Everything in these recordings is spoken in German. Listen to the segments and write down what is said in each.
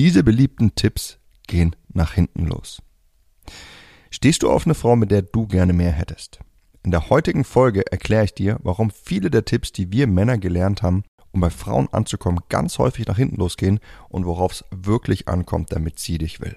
diese beliebten Tipps gehen nach hinten los. Stehst du auf eine Frau, mit der du gerne mehr hättest? In der heutigen Folge erkläre ich dir, warum viele der Tipps, die wir Männer gelernt haben, um bei Frauen anzukommen, ganz häufig nach hinten losgehen und worauf es wirklich ankommt, damit sie dich will.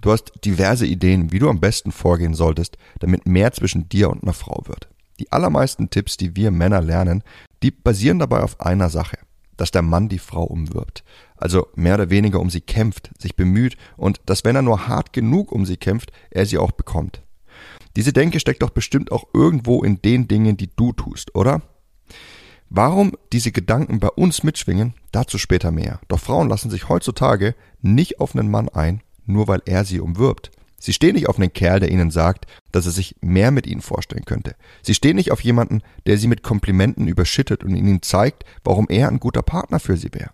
du hast diverse Ideen, wie du am besten vorgehen solltest, damit mehr zwischen dir und einer Frau wird. Die allermeisten Tipps, die wir Männer lernen, die basieren dabei auf einer Sache, dass der Mann die Frau umwirbt. Also mehr oder weniger um sie kämpft, sich bemüht und dass wenn er nur hart genug um sie kämpft, er sie auch bekommt. Diese Denke steckt doch bestimmt auch irgendwo in den Dingen, die du tust, oder? Warum diese Gedanken bei uns mitschwingen, dazu später mehr. Doch Frauen lassen sich heutzutage nicht auf einen Mann ein, nur weil er sie umwirbt. Sie stehen nicht auf einen Kerl, der ihnen sagt, dass er sich mehr mit ihnen vorstellen könnte. Sie stehen nicht auf jemanden, der sie mit Komplimenten überschüttet und ihnen zeigt, warum er ein guter Partner für sie wäre.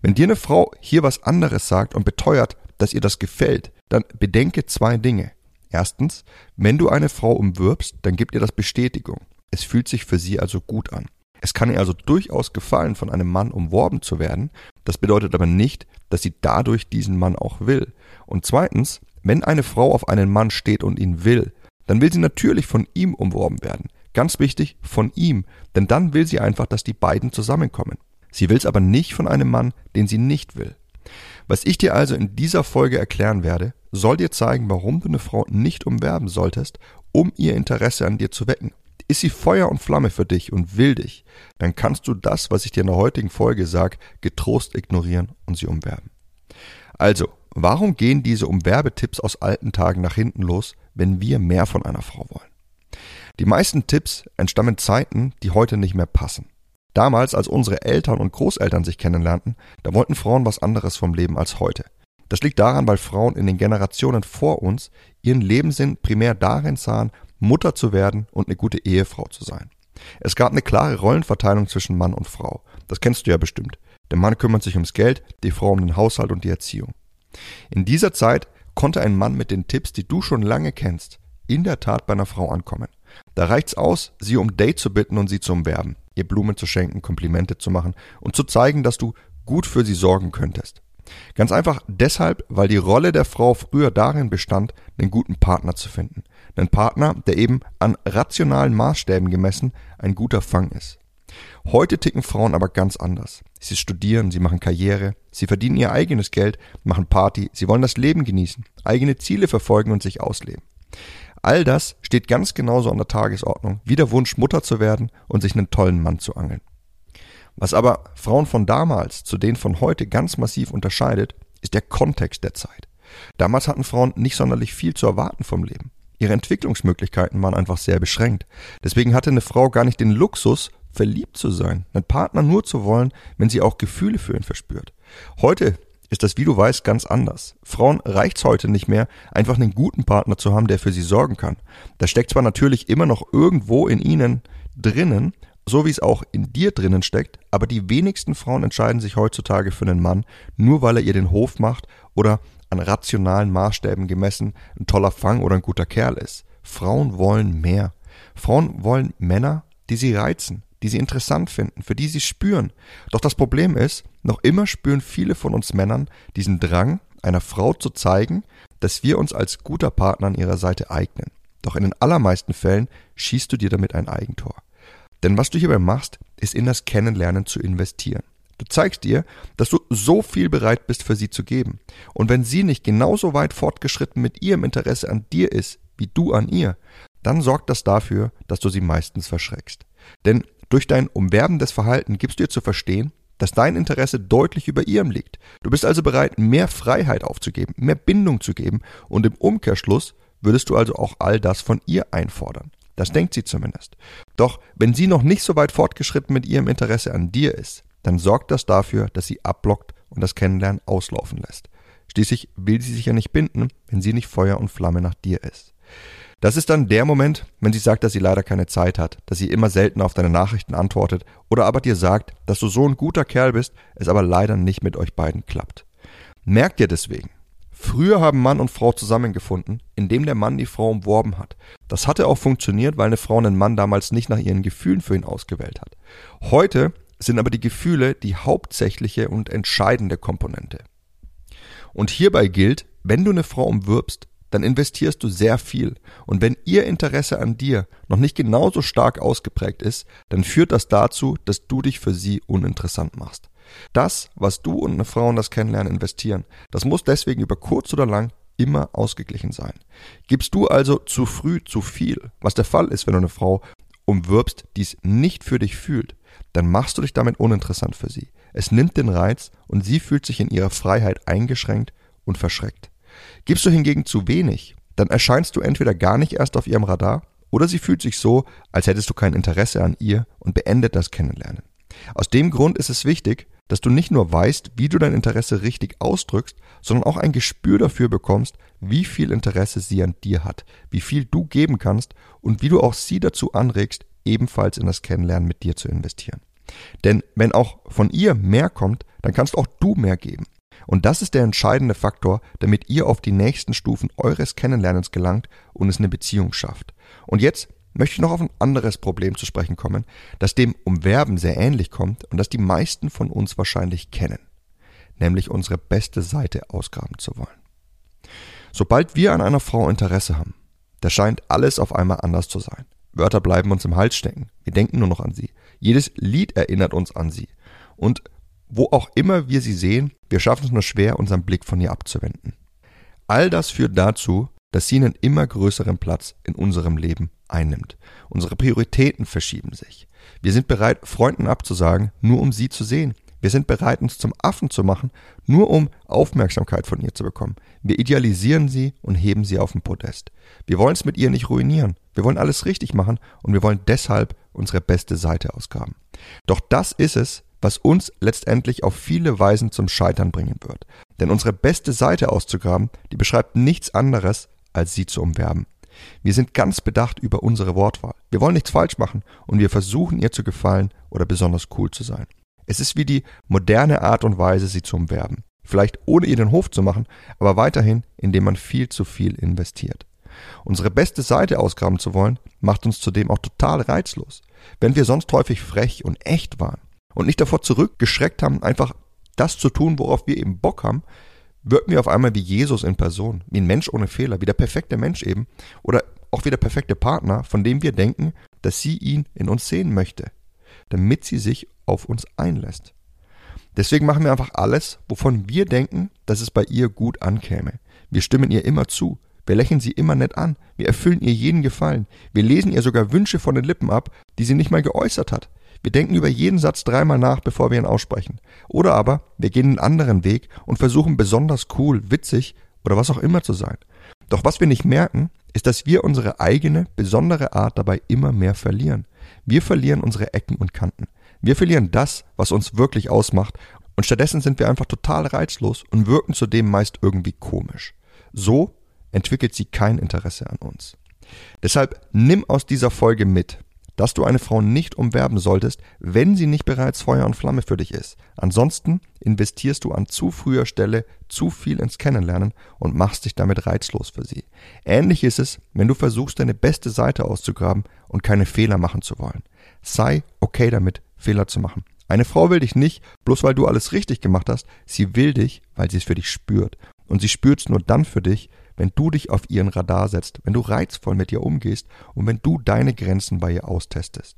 Wenn dir eine Frau hier was anderes sagt und beteuert, dass ihr das gefällt, dann bedenke zwei Dinge. Erstens, wenn du eine Frau umwirbst, dann gibt ihr das Bestätigung. Es fühlt sich für sie also gut an. Es kann ihr also durchaus gefallen, von einem Mann umworben zu werden. Das bedeutet aber nicht, dass sie dadurch diesen Mann auch will. Und zweitens, wenn eine Frau auf einen Mann steht und ihn will, dann will sie natürlich von ihm umworben werden. Ganz wichtig, von ihm, denn dann will sie einfach, dass die beiden zusammenkommen. Sie will es aber nicht von einem Mann, den sie nicht will. Was ich dir also in dieser Folge erklären werde, soll dir zeigen, warum du eine Frau nicht umwerben solltest, um ihr Interesse an dir zu wecken. Ist sie Feuer und Flamme für dich und will dich, dann kannst du das, was ich dir in der heutigen Folge sage, getrost ignorieren und sie umwerben. Also, Warum gehen diese Umwerbetipps aus alten Tagen nach hinten los, wenn wir mehr von einer Frau wollen? Die meisten Tipps entstammen Zeiten, die heute nicht mehr passen. Damals, als unsere Eltern und Großeltern sich kennenlernten, da wollten Frauen was anderes vom Leben als heute. Das liegt daran, weil Frauen in den Generationen vor uns ihren Lebenssinn primär darin sahen, Mutter zu werden und eine gute Ehefrau zu sein. Es gab eine klare Rollenverteilung zwischen Mann und Frau. Das kennst du ja bestimmt. Der Mann kümmert sich ums Geld, die Frau um den Haushalt und die Erziehung. In dieser Zeit konnte ein Mann mit den Tipps, die du schon lange kennst, in der Tat bei einer Frau ankommen. Da reicht's aus, sie um Date zu bitten und sie zu umwerben, ihr Blumen zu schenken, Komplimente zu machen und zu zeigen, dass du gut für sie sorgen könntest. Ganz einfach deshalb, weil die Rolle der Frau früher darin bestand, einen guten Partner zu finden. Einen Partner, der eben an rationalen Maßstäben gemessen ein guter Fang ist. Heute ticken Frauen aber ganz anders. Sie studieren, sie machen Karriere, sie verdienen ihr eigenes Geld, machen Party, sie wollen das Leben genießen, eigene Ziele verfolgen und sich ausleben. All das steht ganz genauso an der Tagesordnung wie der Wunsch, Mutter zu werden und sich einen tollen Mann zu angeln. Was aber Frauen von damals zu denen von heute ganz massiv unterscheidet, ist der Kontext der Zeit. Damals hatten Frauen nicht sonderlich viel zu erwarten vom Leben. Ihre Entwicklungsmöglichkeiten waren einfach sehr beschränkt. Deswegen hatte eine Frau gar nicht den Luxus, verliebt zu sein, einen Partner nur zu wollen, wenn sie auch Gefühle für ihn verspürt. Heute ist das, wie du weißt, ganz anders. Frauen reicht's heute nicht mehr, einfach einen guten Partner zu haben, der für sie sorgen kann. Da steckt zwar natürlich immer noch irgendwo in ihnen drinnen, so wie es auch in dir drinnen steckt, aber die wenigsten Frauen entscheiden sich heutzutage für einen Mann, nur weil er ihr den Hof macht oder an rationalen Maßstäben gemessen ein toller Fang oder ein guter Kerl ist. Frauen wollen mehr. Frauen wollen Männer, die sie reizen, die sie interessant finden, für die sie spüren. Doch das Problem ist, noch immer spüren viele von uns Männern diesen Drang, einer Frau zu zeigen, dass wir uns als guter Partner an ihrer Seite eignen. Doch in den allermeisten Fällen schießt du dir damit ein Eigentor. Denn was du hierbei machst, ist in das Kennenlernen zu investieren. Du zeigst ihr, dass du so viel bereit bist für sie zu geben. Und wenn sie nicht genauso weit fortgeschritten mit ihrem Interesse an dir ist, wie du an ihr, dann sorgt das dafür, dass du sie meistens verschreckst. Denn durch dein umwerbendes Verhalten gibst du ihr zu verstehen, dass dein Interesse deutlich über ihrem liegt. Du bist also bereit, mehr Freiheit aufzugeben, mehr Bindung zu geben und im Umkehrschluss würdest du also auch all das von ihr einfordern. Das denkt sie zumindest. Doch wenn sie noch nicht so weit fortgeschritten mit ihrem Interesse an dir ist, dann sorgt das dafür, dass sie abblockt und das Kennenlernen auslaufen lässt. Schließlich will sie sich ja nicht binden, wenn sie nicht Feuer und Flamme nach dir ist. Das ist dann der Moment, wenn sie sagt, dass sie leider keine Zeit hat, dass sie immer selten auf deine Nachrichten antwortet oder aber dir sagt, dass du so ein guter Kerl bist, es aber leider nicht mit euch beiden klappt. Merkt ihr deswegen, Früher haben Mann und Frau zusammengefunden, indem der Mann die Frau umworben hat. Das hatte auch funktioniert, weil eine Frau einen Mann damals nicht nach ihren Gefühlen für ihn ausgewählt hat. Heute sind aber die Gefühle die hauptsächliche und entscheidende Komponente. Und hierbei gilt, wenn du eine Frau umwirbst, dann investierst du sehr viel. Und wenn ihr Interesse an dir noch nicht genauso stark ausgeprägt ist, dann führt das dazu, dass du dich für sie uninteressant machst. Das, was du und eine Frau in das Kennenlernen investieren, das muss deswegen über kurz oder lang immer ausgeglichen sein. Gibst du also zu früh zu viel, was der Fall ist, wenn du eine Frau umwirbst, die es nicht für dich fühlt, dann machst du dich damit uninteressant für sie. Es nimmt den Reiz und sie fühlt sich in ihrer Freiheit eingeschränkt und verschreckt. Gibst du hingegen zu wenig, dann erscheinst du entweder gar nicht erst auf ihrem Radar oder sie fühlt sich so, als hättest du kein Interesse an ihr und beendet das Kennenlernen. Aus dem Grund ist es wichtig, dass du nicht nur weißt, wie du dein Interesse richtig ausdrückst, sondern auch ein Gespür dafür bekommst, wie viel Interesse sie an dir hat, wie viel du geben kannst und wie du auch sie dazu anregst, ebenfalls in das Kennenlernen mit dir zu investieren. Denn wenn auch von ihr mehr kommt, dann kannst auch du mehr geben. Und das ist der entscheidende Faktor, damit ihr auf die nächsten Stufen eures Kennenlernens gelangt und es eine Beziehung schafft. Und jetzt möchte ich noch auf ein anderes Problem zu sprechen kommen, das dem Umwerben sehr ähnlich kommt und das die meisten von uns wahrscheinlich kennen, nämlich unsere beste Seite ausgraben zu wollen. Sobald wir an einer Frau Interesse haben, da scheint alles auf einmal anders zu sein. Wörter bleiben uns im Hals stecken. Wir denken nur noch an sie. Jedes Lied erinnert uns an sie. Und wo auch immer wir sie sehen, wir schaffen es nur schwer, unseren Blick von ihr abzuwenden. All das führt dazu, dass sie einen immer größeren Platz in unserem Leben einnimmt. Unsere Prioritäten verschieben sich. Wir sind bereit, Freunden abzusagen, nur um sie zu sehen. Wir sind bereit, uns zum Affen zu machen, nur um Aufmerksamkeit von ihr zu bekommen. Wir idealisieren sie und heben sie auf den Podest. Wir wollen es mit ihr nicht ruinieren. Wir wollen alles richtig machen und wir wollen deshalb unsere beste Seite ausgraben. Doch das ist es, was uns letztendlich auf viele Weisen zum Scheitern bringen wird. Denn unsere beste Seite auszugraben, die beschreibt nichts anderes, als sie zu umwerben. Wir sind ganz bedacht über unsere Wortwahl. Wir wollen nichts falsch machen und wir versuchen ihr zu gefallen oder besonders cool zu sein. Es ist wie die moderne Art und Weise, sie zu umwerben. Vielleicht ohne ihr den Hof zu machen, aber weiterhin, indem man viel zu viel investiert. Unsere beste Seite ausgraben zu wollen, macht uns zudem auch total reizlos. Wenn wir sonst häufig frech und echt waren und nicht davor zurückgeschreckt haben, einfach das zu tun, worauf wir eben Bock haben, wirken wir auf einmal wie Jesus in Person, wie ein Mensch ohne Fehler, wie der perfekte Mensch eben oder auch wie der perfekte Partner, von dem wir denken, dass sie ihn in uns sehen möchte, damit sie sich auf uns einlässt. Deswegen machen wir einfach alles, wovon wir denken, dass es bei ihr gut ankäme. Wir stimmen ihr immer zu, wir lächeln sie immer nett an, wir erfüllen ihr jeden Gefallen, wir lesen ihr sogar Wünsche von den Lippen ab, die sie nicht mal geäußert hat. Wir denken über jeden Satz dreimal nach, bevor wir ihn aussprechen. Oder aber wir gehen einen anderen Weg und versuchen besonders cool, witzig oder was auch immer zu sein. Doch was wir nicht merken, ist, dass wir unsere eigene, besondere Art dabei immer mehr verlieren. Wir verlieren unsere Ecken und Kanten. Wir verlieren das, was uns wirklich ausmacht und stattdessen sind wir einfach total reizlos und wirken zudem meist irgendwie komisch. So entwickelt sie kein Interesse an uns. Deshalb nimm aus dieser Folge mit, dass du eine Frau nicht umwerben solltest, wenn sie nicht bereits Feuer und Flamme für dich ist. Ansonsten investierst du an zu früher Stelle zu viel ins Kennenlernen und machst dich damit reizlos für sie. Ähnlich ist es, wenn du versuchst, deine beste Seite auszugraben und keine Fehler machen zu wollen. Sei okay damit, Fehler zu machen. Eine Frau will dich nicht, bloß weil du alles richtig gemacht hast, sie will dich, weil sie es für dich spürt. Und sie spürt es nur dann für dich, wenn du dich auf ihren Radar setzt, wenn du reizvoll mit ihr umgehst und wenn du deine Grenzen bei ihr austestest.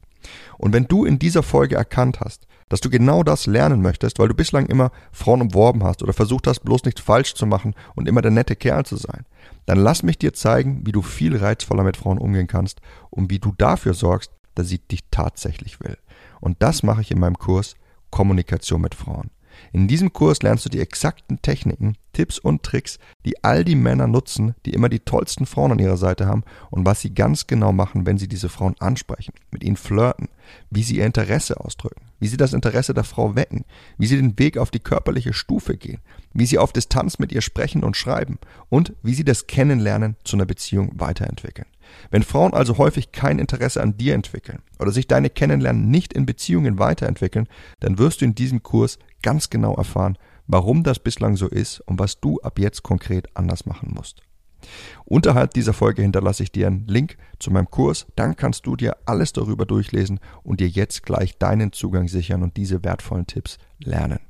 Und wenn du in dieser Folge erkannt hast, dass du genau das lernen möchtest, weil du bislang immer Frauen umworben hast oder versucht hast, bloß nichts falsch zu machen und immer der nette Kerl zu sein, dann lass mich dir zeigen, wie du viel reizvoller mit Frauen umgehen kannst und wie du dafür sorgst, dass sie dich tatsächlich will. Und das mache ich in meinem Kurs Kommunikation mit Frauen. In diesem Kurs lernst du die exakten Techniken, Tipps und Tricks, die all die Männer nutzen, die immer die tollsten Frauen an ihrer Seite haben und was sie ganz genau machen, wenn sie diese Frauen ansprechen, mit ihnen flirten, wie sie ihr Interesse ausdrücken, wie sie das Interesse der Frau wecken, wie sie den Weg auf die körperliche Stufe gehen, wie sie auf Distanz mit ihr sprechen und schreiben und wie sie das Kennenlernen zu einer Beziehung weiterentwickeln. Wenn Frauen also häufig kein Interesse an dir entwickeln oder sich deine Kennenlernen nicht in Beziehungen weiterentwickeln, dann wirst du in diesem Kurs ganz genau erfahren, warum das bislang so ist und was du ab jetzt konkret anders machen musst. Unterhalb dieser Folge hinterlasse ich dir einen Link zu meinem Kurs, dann kannst du dir alles darüber durchlesen und dir jetzt gleich deinen Zugang sichern und diese wertvollen Tipps lernen.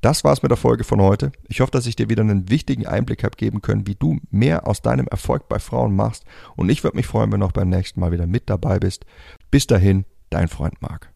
Das war's mit der Folge von heute. Ich hoffe, dass ich dir wieder einen wichtigen Einblick habe geben können, wie du mehr aus deinem Erfolg bei Frauen machst. Und ich würde mich freuen, wenn du auch beim nächsten Mal wieder mit dabei bist. Bis dahin, dein Freund Marc.